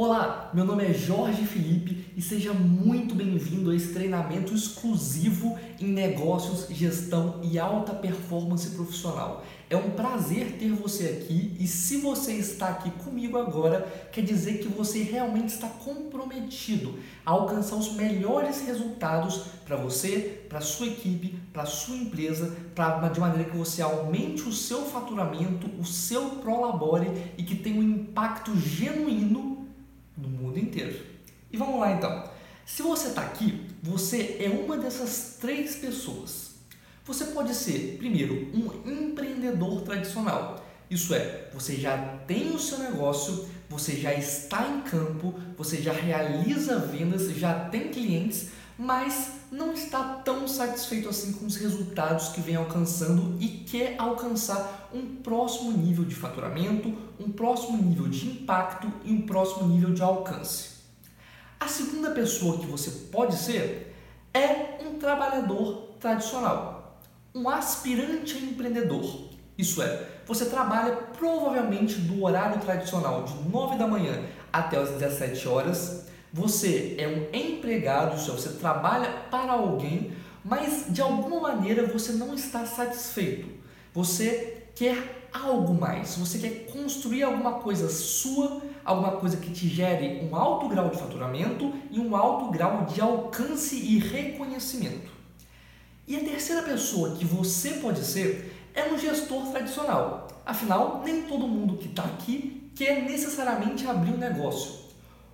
Olá, meu nome é Jorge Felipe e seja muito bem-vindo a esse treinamento exclusivo em negócios, gestão e alta performance profissional. É um prazer ter você aqui e se você está aqui comigo agora, quer dizer que você realmente está comprometido a alcançar os melhores resultados para você, para sua equipe, para sua empresa, de maneira que você aumente o seu faturamento, o seu prolabore e que tenha um impacto genuíno no mundo inteiro. E vamos lá então. Se você está aqui, você é uma dessas três pessoas. Você pode ser, primeiro, um empreendedor tradicional. Isso é, você já tem o seu negócio, você já está em campo, você já realiza vendas, já tem clientes, mas não está tão satisfeito assim com os resultados que vem alcançando e quer alcançar um próximo nível de faturamento, um próximo nível de impacto e um próximo nível de alcance. A segunda pessoa que você pode ser é um trabalhador tradicional, um aspirante a empreendedor. Isso é, você trabalha provavelmente do horário tradicional de 9 da manhã até as 17 horas você é um empregado, é, você trabalha para alguém, mas de alguma maneira você não está satisfeito. Você quer algo mais, você quer construir alguma coisa sua, alguma coisa que te gere um alto grau de faturamento e um alto grau de alcance e reconhecimento. E a terceira pessoa que você pode ser é um gestor tradicional. Afinal, nem todo mundo que está aqui quer necessariamente abrir um negócio.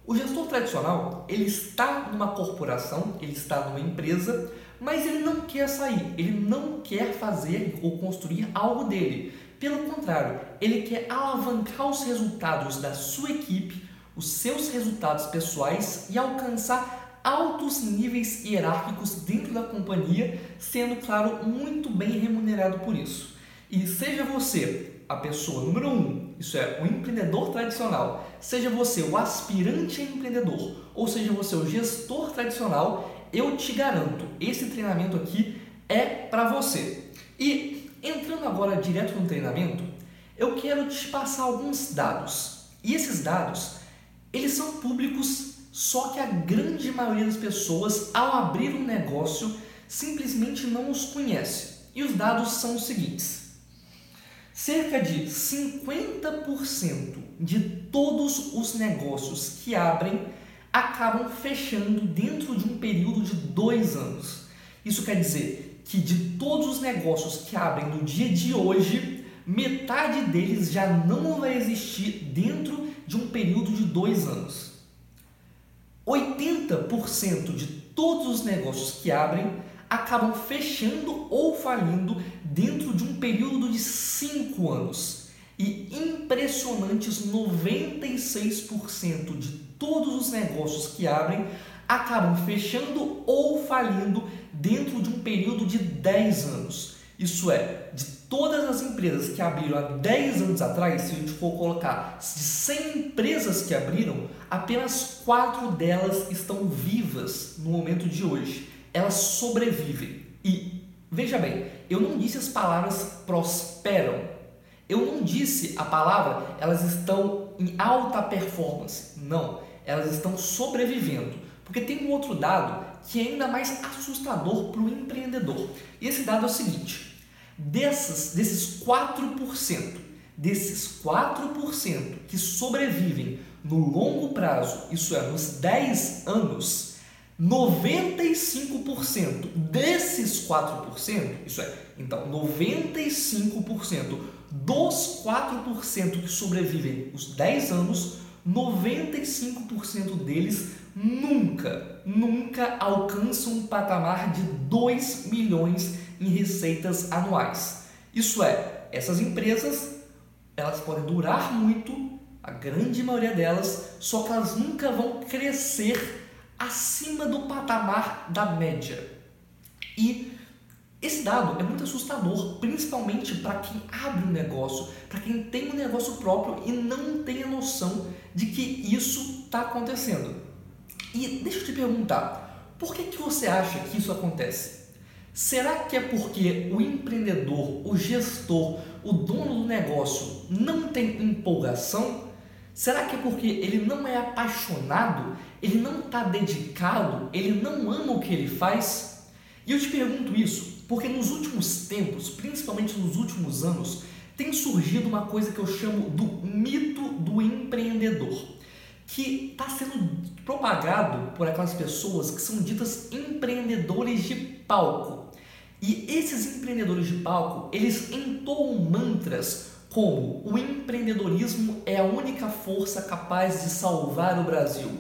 O gestor tradicional, ele está numa corporação, ele está numa empresa, mas ele não quer sair, ele não quer fazer ou construir algo dele. Pelo contrário, ele quer alavancar os resultados da sua equipe, os seus resultados pessoais e alcançar altos níveis hierárquicos dentro da companhia, sendo, claro, muito bem remunerado por isso. E seja você a pessoa número um, isso é, o empreendedor tradicional, seja você o aspirante a empreendedor ou seja você o gestor tradicional, eu te garanto, esse treinamento aqui é para você. E entrando agora direto no treinamento, eu quero te passar alguns dados. E esses dados, eles são públicos, só que a grande maioria das pessoas, ao abrir um negócio, simplesmente não os conhece. E os dados são os seguintes: Cerca de 50% de todos os negócios que abrem acabam fechando dentro de um período de dois anos. Isso quer dizer que de todos os negócios que abrem no dia de hoje, metade deles já não vai existir dentro de um período de dois anos. 80% de todos os negócios que abrem acabam fechando ou falindo dentro de um período de 5 anos. E impressionantes 96% de todos os negócios que abrem acabam fechando ou falindo dentro de um período de 10 anos. Isso é, de todas as empresas que abriram há 10 anos atrás, se a gente for colocar de 100 empresas que abriram, apenas 4 delas estão vivas no momento de hoje elas sobrevivem. E veja bem, eu não disse as palavras prosperam. Eu não disse a palavra elas estão em alta performance. Não, elas estão sobrevivendo. Porque tem um outro dado que é ainda mais assustador para o empreendedor. E esse dado é o seguinte: dessas, desses 4%, desses 4% que sobrevivem no longo prazo, isso é, nos 10 anos, 95% desses 4%, isso é, então 95% dos 4% que sobrevivem os 10 anos, 95% deles nunca, nunca alcançam um patamar de 2 milhões em receitas anuais. Isso é, essas empresas, elas podem durar muito, a grande maioria delas, só que elas nunca vão crescer acima do patamar da média. E esse dado é muito assustador, principalmente para quem abre um negócio, para quem tem um negócio próprio e não tem a noção de que isso está acontecendo. E deixa eu te perguntar, por que, que você acha que isso acontece? Será que é porque o empreendedor, o gestor, o dono do negócio não tem empolgação? Será que é porque ele não é apaixonado? Ele não está dedicado? Ele não ama o que ele faz? E eu te pergunto isso porque nos últimos tempos, principalmente nos últimos anos, tem surgido uma coisa que eu chamo do mito do empreendedor, que está sendo propagado por aquelas pessoas que são ditas empreendedores de palco. E esses empreendedores de palco, eles entoam mantras como o empreendedorismo é a única força capaz de salvar o Brasil.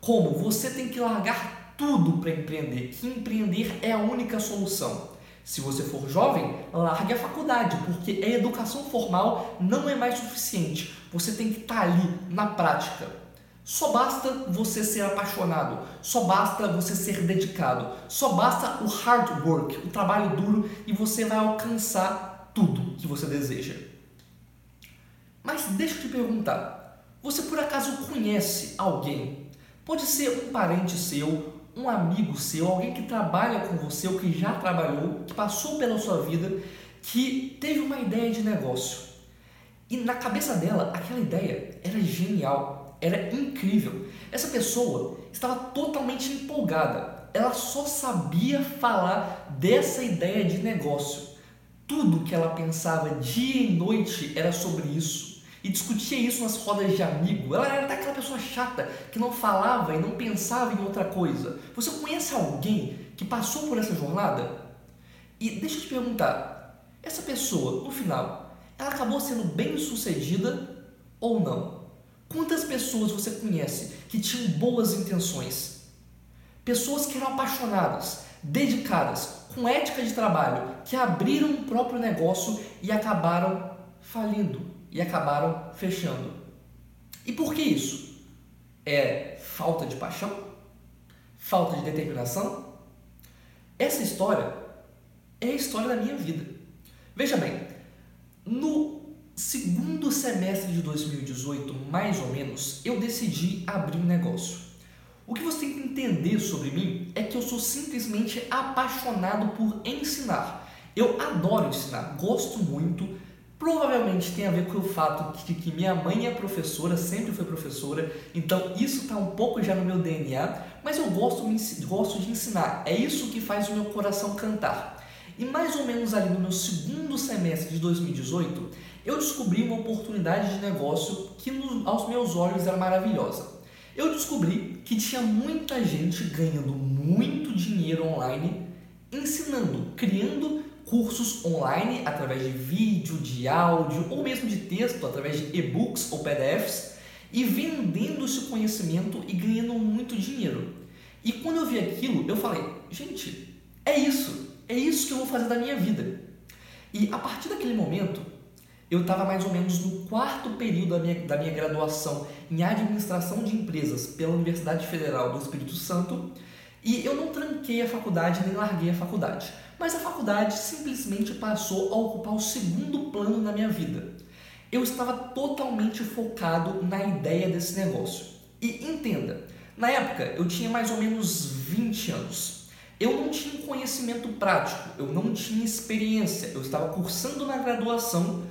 Como você tem que largar tudo para empreender, que empreender é a única solução. Se você for jovem, largue a faculdade, porque a educação formal não é mais suficiente. Você tem que estar tá ali na prática. Só basta você ser apaixonado, só basta você ser dedicado, só basta o hard work, o trabalho duro e você vai alcançar tudo que você deseja. Mas deixa eu te perguntar, você por acaso conhece alguém? Pode ser um parente seu, um amigo seu, alguém que trabalha com você ou que já trabalhou, que passou pela sua vida, que teve uma ideia de negócio. E na cabeça dela, aquela ideia era genial, era incrível. Essa pessoa estava totalmente empolgada. Ela só sabia falar dessa ideia de negócio. Tudo que ela pensava dia e noite era sobre isso e discutia isso nas rodas de amigo. Ela era daquela pessoa chata que não falava e não pensava em outra coisa. Você conhece alguém que passou por essa jornada? E deixa eu te perguntar, essa pessoa, no final, ela acabou sendo bem sucedida ou não? Quantas pessoas você conhece que tinham boas intenções? Pessoas que eram apaixonadas, dedicadas, com ética de trabalho, que abriram o próprio negócio e acabaram falindo e acabaram fechando. E por que isso? É falta de paixão? Falta de determinação? Essa história é a história da minha vida. Veja bem, no segundo semestre de 2018, mais ou menos, eu decidi abrir um negócio. O que você tem que entender sobre mim é que eu sou simplesmente apaixonado por ensinar. Eu adoro ensinar, gosto muito, Provavelmente tem a ver com o fato de que minha mãe é professora, sempre foi professora, então isso está um pouco já no meu DNA, mas eu gosto, gosto de ensinar, é isso que faz o meu coração cantar. E mais ou menos ali no meu segundo semestre de 2018, eu descobri uma oportunidade de negócio que aos meus olhos era maravilhosa. Eu descobri que tinha muita gente ganhando muito dinheiro online ensinando, criando cursos online através de vídeo, de áudio ou mesmo de texto, através de e-books ou PDFs e vendendo esse conhecimento e ganhando muito dinheiro. E quando eu vi aquilo, eu falei: gente, é isso, é isso que eu vou fazer da minha vida. E a partir daquele momento, eu estava mais ou menos no quarto período da minha, da minha graduação em administração de empresas pela Universidade Federal do Espírito Santo e eu não tranquei a faculdade nem larguei a faculdade mas a faculdade simplesmente passou a ocupar o segundo plano na minha vida. Eu estava totalmente focado na ideia desse negócio. E entenda, na época eu tinha mais ou menos 20 anos. Eu não tinha conhecimento prático, eu não tinha experiência, eu estava cursando na graduação,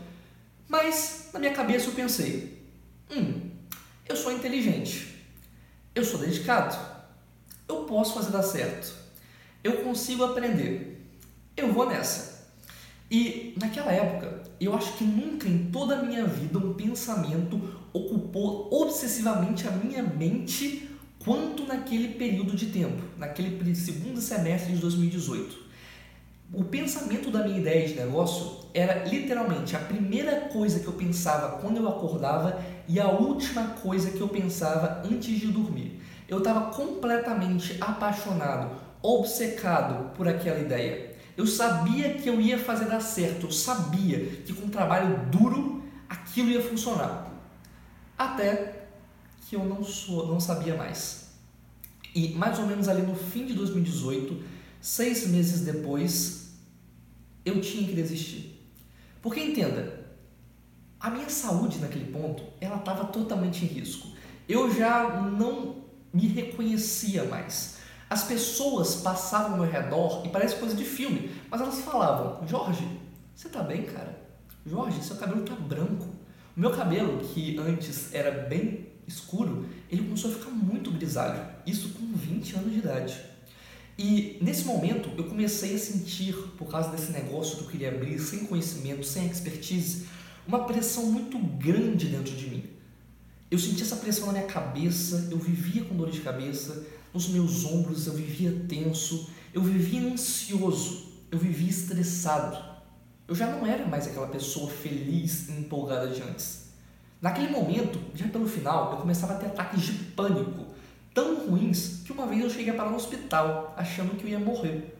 mas na minha cabeça eu pensei: hum, eu sou inteligente, eu sou dedicado, eu posso fazer dar certo, eu consigo aprender eu vou nessa. E naquela época, eu acho que nunca em toda a minha vida um pensamento ocupou obsessivamente a minha mente quanto naquele período de tempo, naquele segundo semestre de 2018. O pensamento da minha ideia de negócio era literalmente a primeira coisa que eu pensava quando eu acordava e a última coisa que eu pensava antes de dormir. Eu estava completamente apaixonado, obcecado por aquela ideia. Eu sabia que eu ia fazer dar certo, eu sabia que com trabalho duro aquilo ia funcionar. Até que eu não sou, não sabia mais. E mais ou menos ali no fim de 2018, seis meses depois, eu tinha que desistir. Porque entenda, a minha saúde naquele ponto, ela estava totalmente em risco. Eu já não me reconhecia mais. As pessoas passavam ao meu redor e parece coisa de filme, mas elas falavam: Jorge, você tá bem, cara? Jorge, seu cabelo tá branco. O meu cabelo, que antes era bem escuro, ele começou a ficar muito grisalho, isso com 20 anos de idade. E nesse momento eu comecei a sentir, por causa desse negócio que eu queria abrir, sem conhecimento, sem expertise, uma pressão muito grande dentro de mim. Eu sentia essa pressão na minha cabeça, eu vivia com dor de cabeça, nos meus ombros eu vivia tenso, eu vivia ansioso, eu vivia estressado. Eu já não era mais aquela pessoa feliz e empolgada de antes. Naquele momento, já pelo final, eu começava a ter ataques de pânico tão ruins que uma vez eu cheguei a parar no hospital achando que eu ia morrer.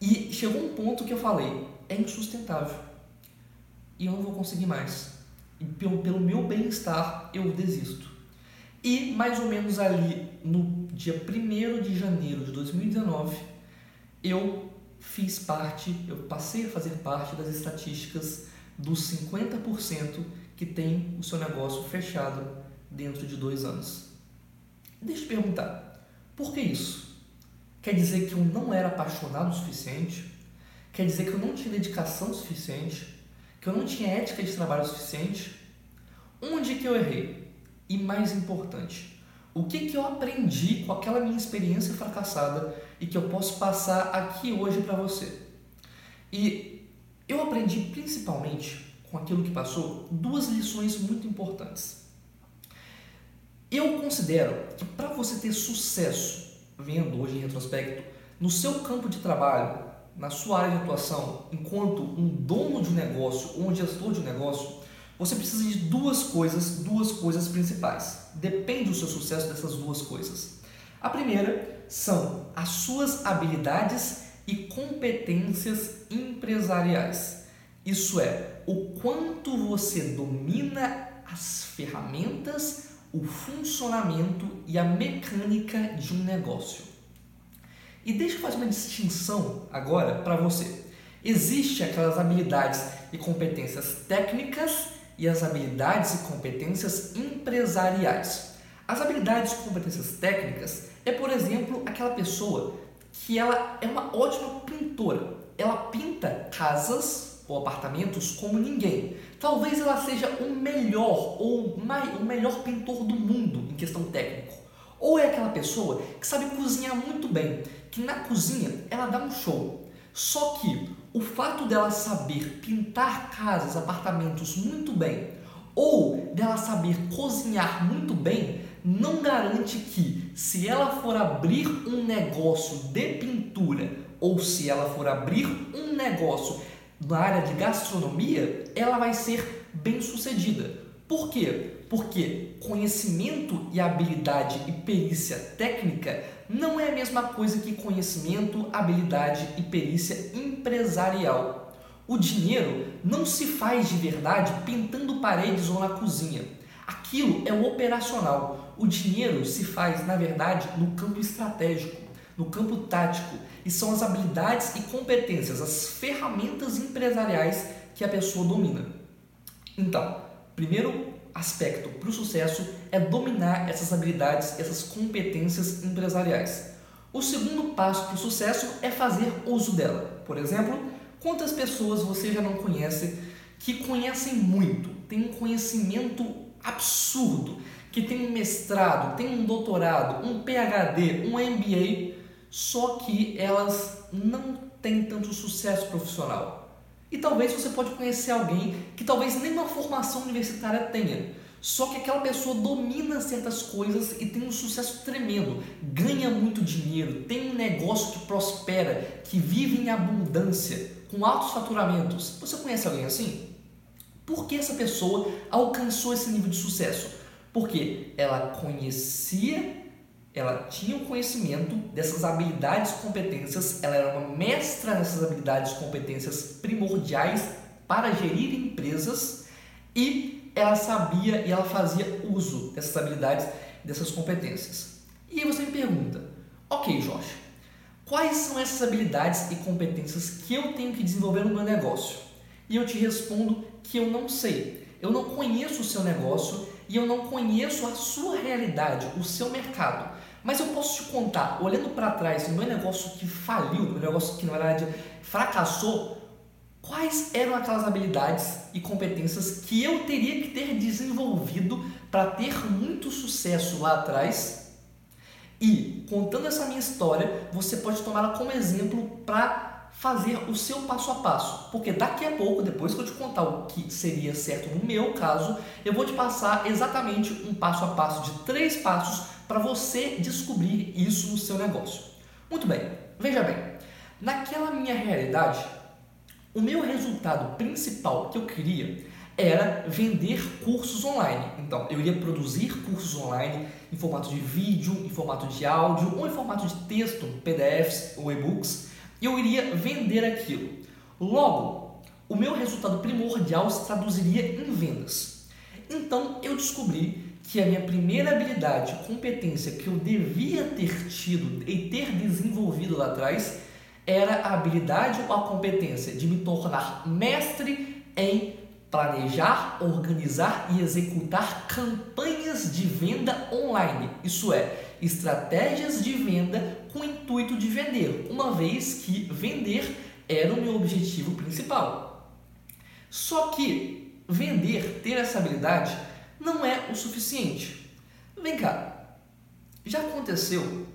E chegou um ponto que eu falei: é insustentável e eu não vou conseguir mais. E pelo, pelo meu bem-estar, eu desisto. E mais ou menos ali no dia 1 de janeiro de 2019, eu fiz parte, eu passei a fazer parte das estatísticas dos 50% que tem o seu negócio fechado dentro de dois anos. Deixa eu te perguntar, por que isso? Quer dizer que eu não era apaixonado o suficiente? Quer dizer que eu não tinha dedicação suficiente? Que eu não tinha ética de trabalho suficiente? Onde que eu errei? E mais importante, o que que eu aprendi com aquela minha experiência fracassada e que eu posso passar aqui hoje para você? E eu aprendi principalmente com aquilo que passou duas lições muito importantes. Eu considero que para você ter sucesso, vendo hoje em retrospecto, no seu campo de trabalho, na sua área de atuação, enquanto um dono de negócio ou um gestor de negócio, você precisa de duas coisas, duas coisas principais. Depende do seu sucesso dessas duas coisas. A primeira são as suas habilidades e competências empresariais. Isso é, o quanto você domina as ferramentas o funcionamento e a mecânica de um negócio. E deixa eu fazer uma distinção agora para você. Existem aquelas habilidades e competências técnicas e as habilidades e competências empresariais. As habilidades e competências técnicas é, por exemplo, aquela pessoa que ela é uma ótima pintora. Ela pinta casas ou apartamentos como ninguém. Talvez ela seja o melhor ou o melhor pintor do mundo em questão técnico. Ou é aquela pessoa que sabe cozinhar muito bem, que na cozinha ela dá um show. Só que o fato dela saber pintar casas, apartamentos muito bem, ou dela saber cozinhar muito bem, não garante que, se ela for abrir um negócio de pintura ou se ela for abrir um negócio na área de gastronomia, ela vai ser bem sucedida. Por quê? Porque conhecimento e habilidade e perícia técnica não é a mesma coisa que conhecimento, habilidade e perícia empresarial. O dinheiro não se faz de verdade pintando paredes ou na cozinha. Aquilo é o operacional. O dinheiro se faz, na verdade, no campo estratégico no campo tático, e são as habilidades e competências, as ferramentas empresariais que a pessoa domina. Então, primeiro aspecto para o sucesso é dominar essas habilidades, essas competências empresariais. O segundo passo para o sucesso é fazer uso dela. Por exemplo, quantas pessoas você já não conhece que conhecem muito, têm um conhecimento absurdo, que tem um mestrado, tem um doutorado, um PhD, um MBA, só que elas não têm tanto sucesso profissional. E talvez você pode conhecer alguém que talvez nem uma formação universitária tenha, só que aquela pessoa domina certas coisas e tem um sucesso tremendo, ganha muito dinheiro, tem um negócio que prospera, que vive em abundância, com altos faturamentos. Você conhece alguém assim? Por que essa pessoa alcançou esse nível de sucesso? Porque ela conhecia ela tinha o conhecimento dessas habilidades competências, ela era uma mestra nessas habilidades competências primordiais para gerir empresas e ela sabia e ela fazia uso dessas habilidades, dessas competências. E aí você me pergunta, ok Jorge, quais são essas habilidades e competências que eu tenho que desenvolver no meu negócio? E eu te respondo que eu não sei. Eu não conheço o seu negócio e eu não conheço a sua realidade, o seu mercado. Mas eu posso te contar, olhando para trás, o meu negócio que faliu, o meu negócio que na verdade fracassou, quais eram aquelas habilidades e competências que eu teria que ter desenvolvido para ter muito sucesso lá atrás. E contando essa minha história, você pode tomá-la como exemplo para fazer o seu passo a passo. Porque daqui a pouco, depois que eu te contar o que seria certo no meu caso, eu vou te passar exatamente um passo a passo de três passos para você descobrir isso no seu negócio. Muito bem, veja bem, naquela minha realidade, o meu resultado principal que eu queria era vender cursos online. Então, eu iria produzir cursos online em formato de vídeo, em formato de áudio ou em formato de texto, PDFs ou e-books, e eu iria vender aquilo. Logo, o meu resultado primordial se traduziria em vendas. Então, eu descobri que a minha primeira habilidade, competência que eu devia ter tido e ter desenvolvido lá atrás era a habilidade ou a competência de me tornar mestre em planejar, organizar e executar campanhas de venda online. Isso é, estratégias de venda com o intuito de vender, uma vez que vender era o meu objetivo principal. Só que vender, ter essa habilidade, não é o suficiente. Vem cá, já aconteceu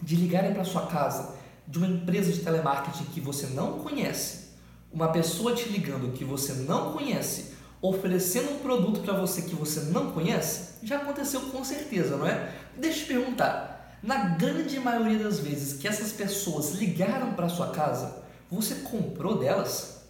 de ligarem para sua casa de uma empresa de telemarketing que você não conhece, uma pessoa te ligando que você não conhece, oferecendo um produto para você que você não conhece, já aconteceu com certeza, não é? Deixa eu te perguntar, na grande maioria das vezes que essas pessoas ligaram para sua casa, você comprou delas?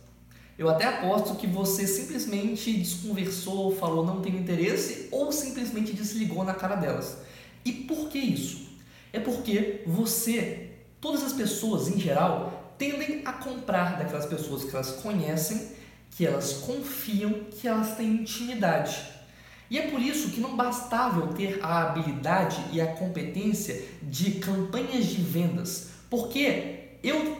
Eu até aposto que você simplesmente desconversou, falou não tem interesse ou simplesmente desligou na cara delas. E por que isso? É porque você Todas as pessoas, em geral, tendem a comprar daquelas pessoas que elas conhecem, que elas confiam, que elas têm intimidade. E é por isso que não bastava eu ter a habilidade e a competência de campanhas de vendas, porque eu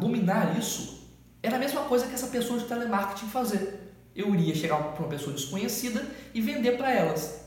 dominar isso era a mesma coisa que essa pessoa de telemarketing fazer. Eu iria chegar para uma pessoa desconhecida e vender para elas.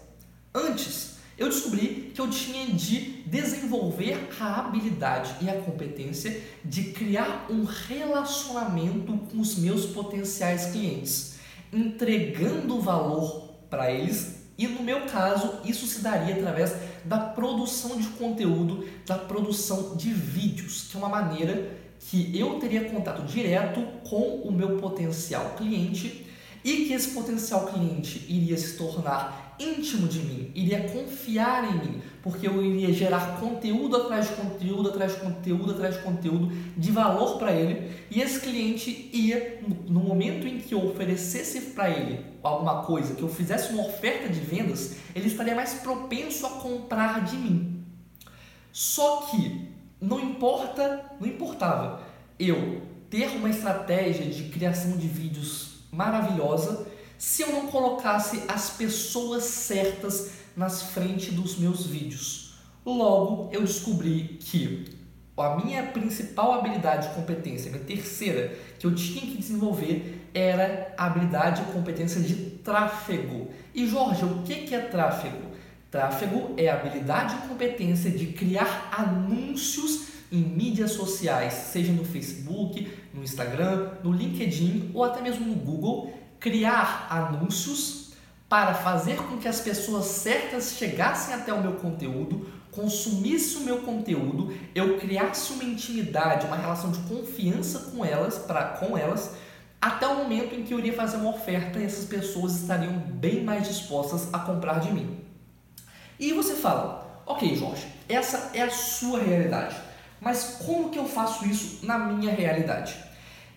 Antes, eu descobri que eu tinha de desenvolver a habilidade e a competência de criar um relacionamento com os meus potenciais clientes, entregando valor para eles. E no meu caso, isso se daria através da produção de conteúdo, da produção de vídeos, que é uma maneira que eu teria contato direto com o meu potencial cliente e que esse potencial cliente iria se tornar íntimo de mim, iria confiar em mim, porque eu iria gerar conteúdo atrás de conteúdo, atrás de conteúdo, atrás de conteúdo de valor para ele, e esse cliente ia, no momento em que eu oferecesse para ele alguma coisa, que eu fizesse uma oferta de vendas, ele estaria mais propenso a comprar de mim. Só que não importa, não importava eu ter uma estratégia de criação de vídeos maravilhosa se eu não colocasse as pessoas certas nas frente dos meus vídeos. Logo, eu descobri que a minha principal habilidade e competência, minha terceira, que eu tinha que desenvolver era a habilidade e competência de tráfego. E Jorge, o que é tráfego? Tráfego é a habilidade e competência de criar anúncios em mídias sociais, seja no Facebook, no Instagram, no LinkedIn ou até mesmo no Google, criar anúncios para fazer com que as pessoas certas chegassem até o meu conteúdo, consumissem o meu conteúdo, eu criasse uma intimidade, uma relação de confiança com elas, para com elas, até o momento em que eu iria fazer uma oferta e essas pessoas estariam bem mais dispostas a comprar de mim. E você fala, ok, Jorge, essa é a sua realidade, mas como que eu faço isso na minha realidade?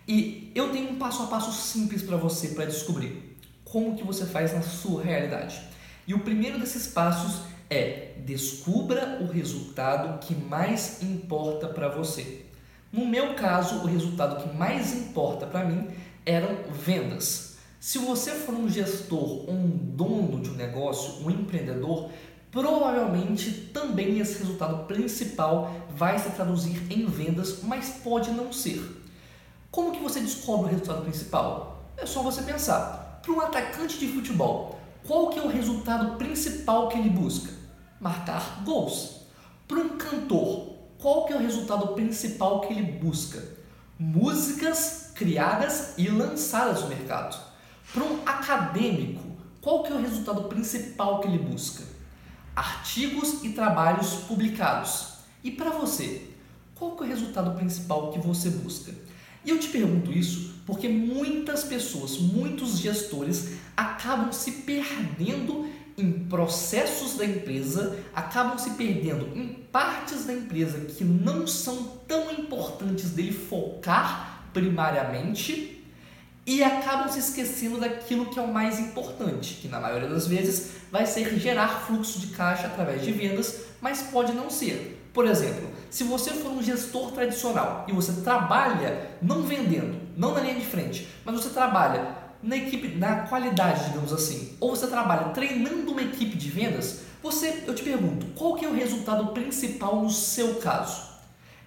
E eu tenho um passo a passo simples para você para descobrir como que você faz na sua realidade. E o primeiro desses passos é descubra o resultado que mais importa para você. No meu caso, o resultado que mais importa para mim eram vendas. Se você for um gestor ou um dono de um negócio, um empreendedor, provavelmente também esse resultado principal vai se traduzir em vendas, mas pode não ser. Como que você descobre o resultado principal? É só você pensar. Para um atacante de futebol, qual que é o resultado principal que ele busca? Marcar gols. Para um cantor, qual que é o resultado principal que ele busca? músicas criadas e lançadas no mercado. Para um acadêmico, qual que é o resultado principal que ele busca? Artigos e trabalhos publicados. E para você, qual é o resultado principal que você busca? E eu te pergunto isso porque muitas pessoas, muitos gestores acabam se perdendo em processos da empresa, acabam se perdendo em partes da empresa que não são tão importantes dele focar primariamente e acabam se esquecendo daquilo que é o mais importante, que na maioria das vezes vai ser gerar fluxo de caixa através de vendas, mas pode não ser. Por exemplo, se você for um gestor tradicional e você trabalha não vendendo, não na linha de frente, mas você trabalha na equipe, na qualidade, digamos assim, ou você trabalha treinando uma equipe de vendas, você, eu te pergunto, qual que é o resultado principal no seu caso?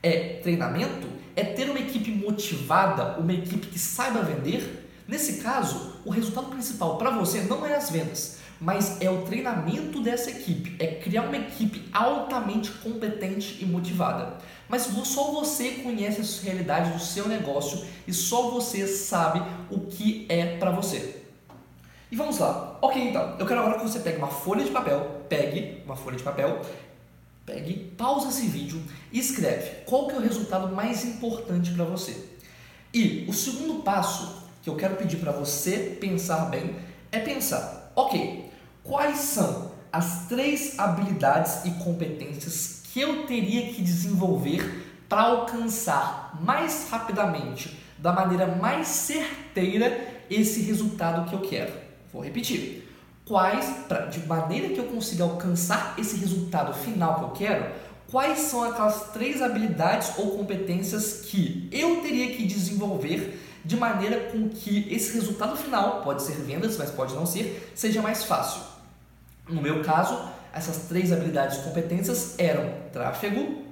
É treinamento? É ter uma equipe motivada, uma equipe que saiba vender? Nesse caso, o resultado principal para você não é as vendas, mas é o treinamento dessa equipe, é criar uma equipe altamente competente e motivada. Mas só você conhece a realidade do seu negócio e só você sabe o que é para você. E vamos lá. Ok, então, eu quero agora que você pegue uma folha de papel, pegue uma folha de papel, pegue, pausa esse vídeo e escreve qual que é o resultado mais importante para você. E o segundo passo que eu quero pedir para você pensar bem é pensar, ok, quais são as três habilidades e competências que eu teria que desenvolver para alcançar mais rapidamente, da maneira mais certeira, esse resultado que eu quero. Vou repetir. Quais, pra, de maneira que eu consiga alcançar esse resultado final que eu quero, quais são aquelas três habilidades ou competências que eu teria que desenvolver de maneira com que esse resultado final, pode ser vendas, mas pode não ser, seja mais fácil. No meu caso, essas três habilidades e competências eram tráfego,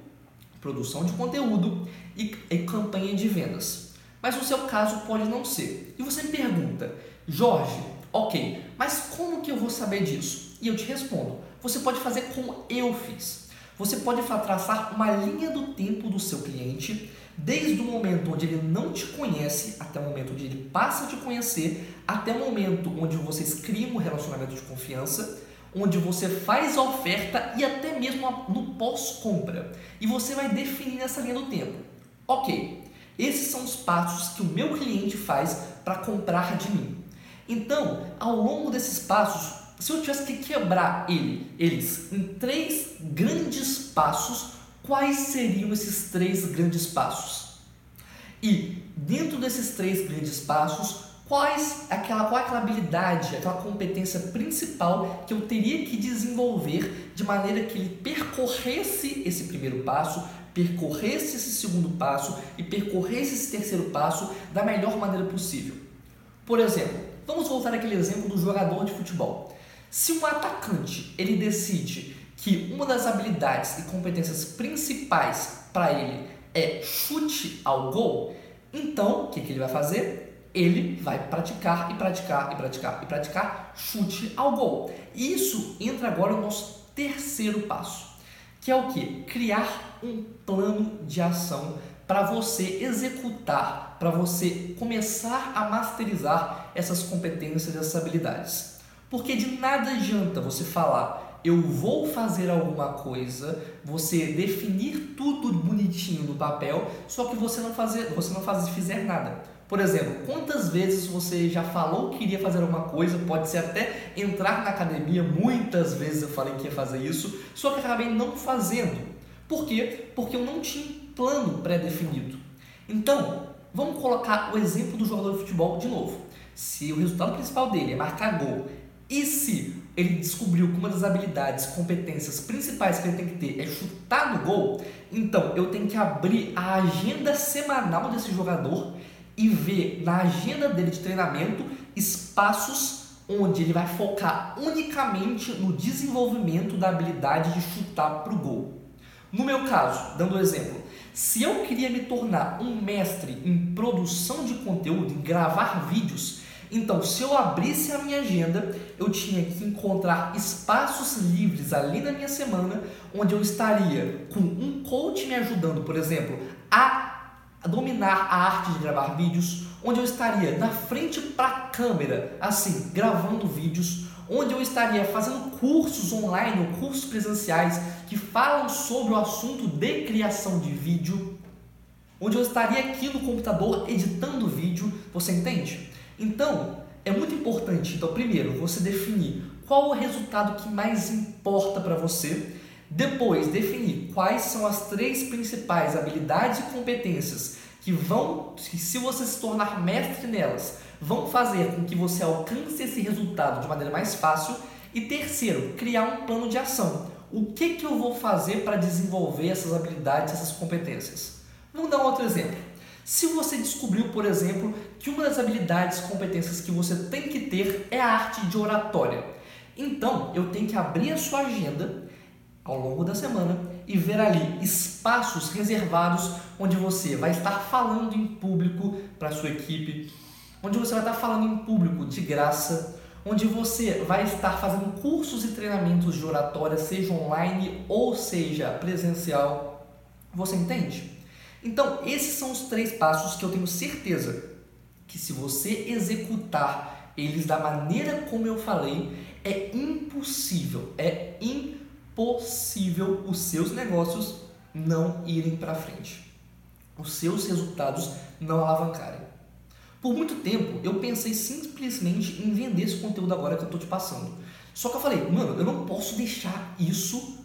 produção de conteúdo e, e campanha de vendas. Mas no seu caso pode não ser. E você me pergunta, Jorge, ok, mas como que eu vou saber disso? E eu te respondo, você pode fazer como eu fiz. Você pode traçar uma linha do tempo do seu cliente, desde o momento onde ele não te conhece até o momento onde ele passa a te conhecer, até o momento onde vocês criam um relacionamento de confiança onde você faz a oferta e até mesmo no pós-compra. E você vai definir essa linha do tempo. Ok, esses são os passos que o meu cliente faz para comprar de mim. Então, ao longo desses passos, se eu tivesse que quebrar ele, eles em três grandes passos, quais seriam esses três grandes passos? E dentro desses três grandes passos, quais aquela, qual é aquela habilidade, aquela competência principal que eu teria que desenvolver de maneira que ele percorresse esse primeiro passo, percorresse esse segundo passo e percorresse esse terceiro passo da melhor maneira possível. Por exemplo, vamos voltar àquele exemplo do jogador de futebol. Se um atacante ele decide que uma das habilidades e competências principais para ele é chute ao gol, então o que, que ele vai fazer? ele vai praticar e praticar e praticar e praticar chute ao gol. E isso entra agora no nosso terceiro passo, que é o que? Criar um plano de ação para você executar, para você começar a masterizar essas competências, essas habilidades. Porque de nada adianta você falar, eu vou fazer alguma coisa, você definir tudo bonitinho no papel, só que você não fazer, você não faz, fizer nada. Por exemplo, quantas vezes você já falou que iria fazer alguma coisa, pode ser até entrar na academia, muitas vezes eu falei que ia fazer isso, só que acabei não fazendo. Por quê? Porque eu não tinha plano pré-definido. Então, vamos colocar o exemplo do jogador de futebol de novo. Se o resultado principal dele é marcar gol, e se ele descobriu que uma das habilidades, competências principais que ele tem que ter é chutar no gol, então eu tenho que abrir a agenda semanal desse jogador e ver na agenda dele de treinamento espaços onde ele vai focar unicamente no desenvolvimento da habilidade de chutar para o gol. No meu caso, dando um exemplo, se eu queria me tornar um mestre em produção de conteúdo, em gravar vídeos, então se eu abrisse a minha agenda, eu tinha que encontrar espaços livres ali na minha semana, onde eu estaria com um coach me ajudando, por exemplo, a dominar a arte de gravar vídeos, onde eu estaria na frente para a câmera, assim, gravando vídeos, onde eu estaria fazendo cursos online ou cursos presenciais que falam sobre o assunto de criação de vídeo, onde eu estaria aqui no computador editando vídeo, você entende? Então, é muito importante, então, primeiro, você definir qual o resultado que mais importa para você, depois definir quais são as três principais habilidades e competências que vão, que se você se tornar mestre nelas, vão fazer com que você alcance esse resultado de maneira mais fácil. E terceiro, criar um plano de ação. O que, que eu vou fazer para desenvolver essas habilidades, essas competências? Vamos dar um outro exemplo. Se você descobriu, por exemplo, que uma das habilidades, competências que você tem que ter é a arte de oratória, então eu tenho que abrir a sua agenda ao longo da semana e ver ali espaços reservados onde você vai estar falando em público para sua equipe, onde você vai estar falando em público de graça, onde você vai estar fazendo cursos e treinamentos de oratória, seja online ou seja presencial. Você entende? Então, esses são os três passos que eu tenho certeza que se você executar eles da maneira como eu falei, é impossível, é impossível os seus negócios não irem para frente. Os seus resultados não alavancarem. Por muito tempo eu pensei simplesmente em vender esse conteúdo agora que eu estou te passando. Só que eu falei, mano, eu não posso deixar isso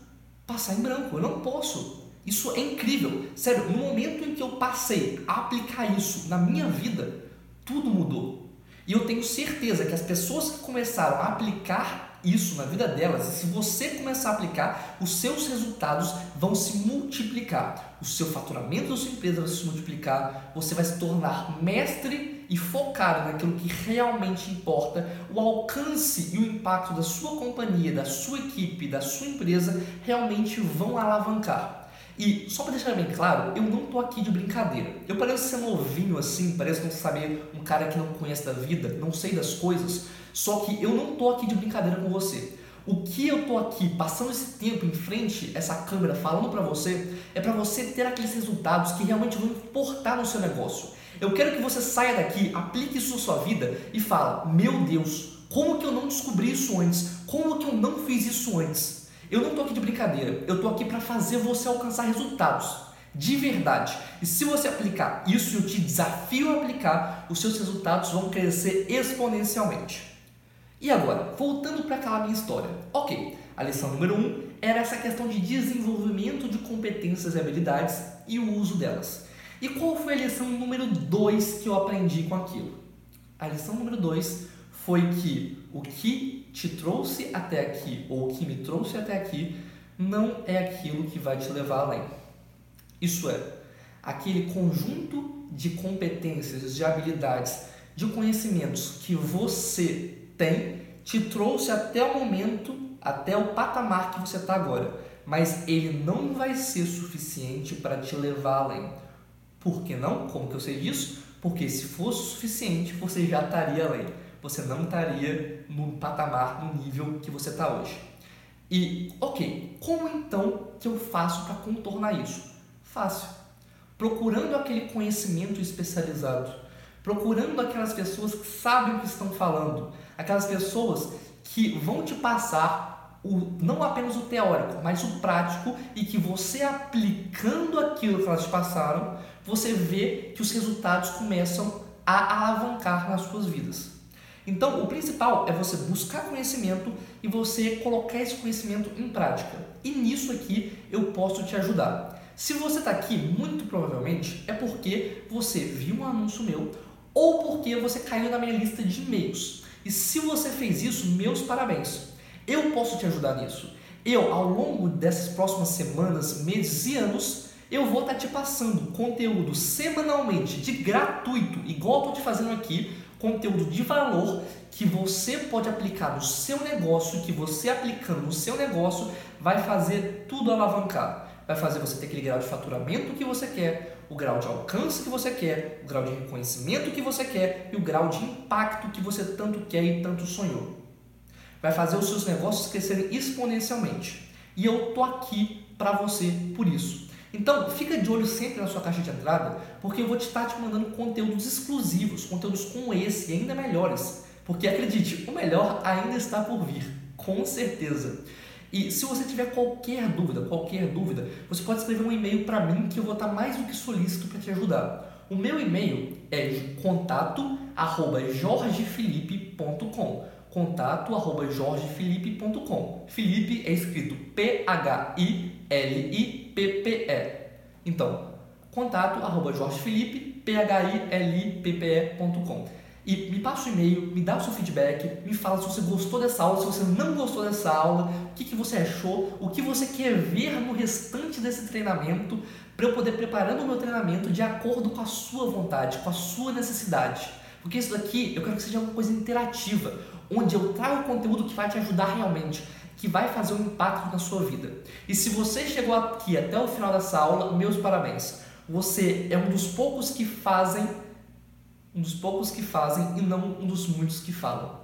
passar em branco. Eu não posso. Isso é incrível. Sério, no momento em que eu passei a aplicar isso na minha vida, tudo mudou. E eu tenho certeza que as pessoas que começaram a aplicar isso na vida delas, e se você começar a aplicar, os seus resultados vão se multiplicar. O seu faturamento da sua empresa vai se multiplicar, você vai se tornar mestre e focado naquilo que realmente importa. O alcance e o impacto da sua companhia, da sua equipe, da sua empresa realmente vão alavancar. E só para deixar bem claro, eu não tô aqui de brincadeira. Eu pareço ser novinho assim, pareço não saber um cara que não conhece da vida, não sei das coisas. Só que eu não tô aqui de brincadeira com você. O que eu tô aqui passando esse tempo em frente essa câmera falando para você é para você ter aqueles resultados que realmente vão importar no seu negócio. Eu quero que você saia daqui, aplique isso na sua vida e fala: "Meu Deus, como que eu não descobri isso antes? Como que eu não fiz isso antes?" Eu não tô aqui de brincadeira. Eu tô aqui para fazer você alcançar resultados de verdade. E se você aplicar isso, eu te desafio a aplicar, os seus resultados vão crescer exponencialmente. E agora, voltando para aquela minha história. Ok, a lição número 1 um era essa questão de desenvolvimento de competências e habilidades e o uso delas. E qual foi a lição número 2 que eu aprendi com aquilo? A lição número 2 foi que o que te trouxe até aqui, ou o que me trouxe até aqui, não é aquilo que vai te levar além. Isso é, aquele conjunto de competências, de habilidades, de conhecimentos que você tem, te trouxe até o momento, até o patamar que você está agora. Mas ele não vai ser suficiente para te levar além. Por que não? Como que eu sei disso? Porque se fosse suficiente, você já estaria além. Você não estaria no patamar, no nível que você está hoje. E, ok, como então que eu faço para contornar isso? Fácil. Procurando aquele conhecimento especializado, procurando aquelas pessoas que sabem o que estão falando, aquelas pessoas que vão te passar o, não apenas o teórico, mas o prático e que você aplicando aquilo que elas te passaram, você vê que os resultados começam a alavancar nas suas vidas. Então, o principal é você buscar conhecimento e você colocar esse conhecimento em prática. E nisso aqui eu posso te ajudar. Se você está aqui, muito provavelmente é porque você viu um anúncio meu ou porque você caiu na minha lista de e-mails. E se você fez isso, meus parabéns. Eu posso te ajudar nisso. Eu, ao longo dessas próximas semanas, meses e anos, eu vou estar te passando conteúdo semanalmente, de gratuito, igual estou te fazendo aqui, conteúdo de valor que você pode aplicar no seu negócio, que você aplicando no seu negócio vai fazer tudo alavancar. Vai fazer você ter aquele grau de faturamento que você quer, o grau de alcance que você quer, o grau de reconhecimento que você quer e o grau de impacto que você tanto quer e tanto sonhou. Vai fazer os seus negócios crescerem exponencialmente. E eu tô aqui para você por isso. Então, fica de olho sempre na sua caixa de entrada, porque eu vou estar te mandando conteúdos exclusivos, conteúdos como esse e ainda melhores. Porque acredite, o melhor ainda está por vir, com certeza. E se você tiver qualquer dúvida, qualquer dúvida, você pode escrever um e-mail para mim que eu vou estar mais do que solícito para te ajudar. O meu e-mail é contato@jorgefilipe.com. contato@jorgefilipe.com. Felipe é escrito P H I L I P P E. Então, contato@jorgefilipe, P H I L I P P E.com e me passa o e-mail, me dá o seu feedback, me fala se você gostou dessa aula, se você não gostou dessa aula, o que, que você achou, o que você quer ver no restante desse treinamento, para eu poder preparando o meu treinamento de acordo com a sua vontade, com a sua necessidade. Porque isso daqui eu quero que seja uma coisa interativa, onde eu trago conteúdo que vai te ajudar realmente, que vai fazer um impacto na sua vida. E se você chegou aqui até o final dessa aula, meus parabéns. Você é um dos poucos que fazem um dos poucos que fazem e não um dos muitos que falam.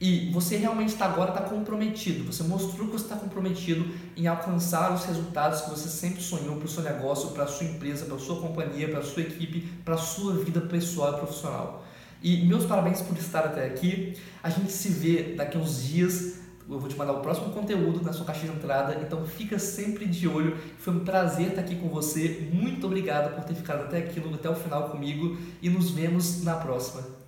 E você realmente está agora está comprometido, você mostrou que você está comprometido em alcançar os resultados que você sempre sonhou para o seu negócio, para a sua empresa, para a sua companhia, para a sua equipe, para a sua vida pessoal e profissional. E meus parabéns por estar até aqui. A gente se vê daqui a uns dias eu vou te mandar o próximo conteúdo na sua caixa de entrada, então fica sempre de olho. Foi um prazer estar aqui com você. Muito obrigado por ter ficado até aqui, até o final comigo e nos vemos na próxima.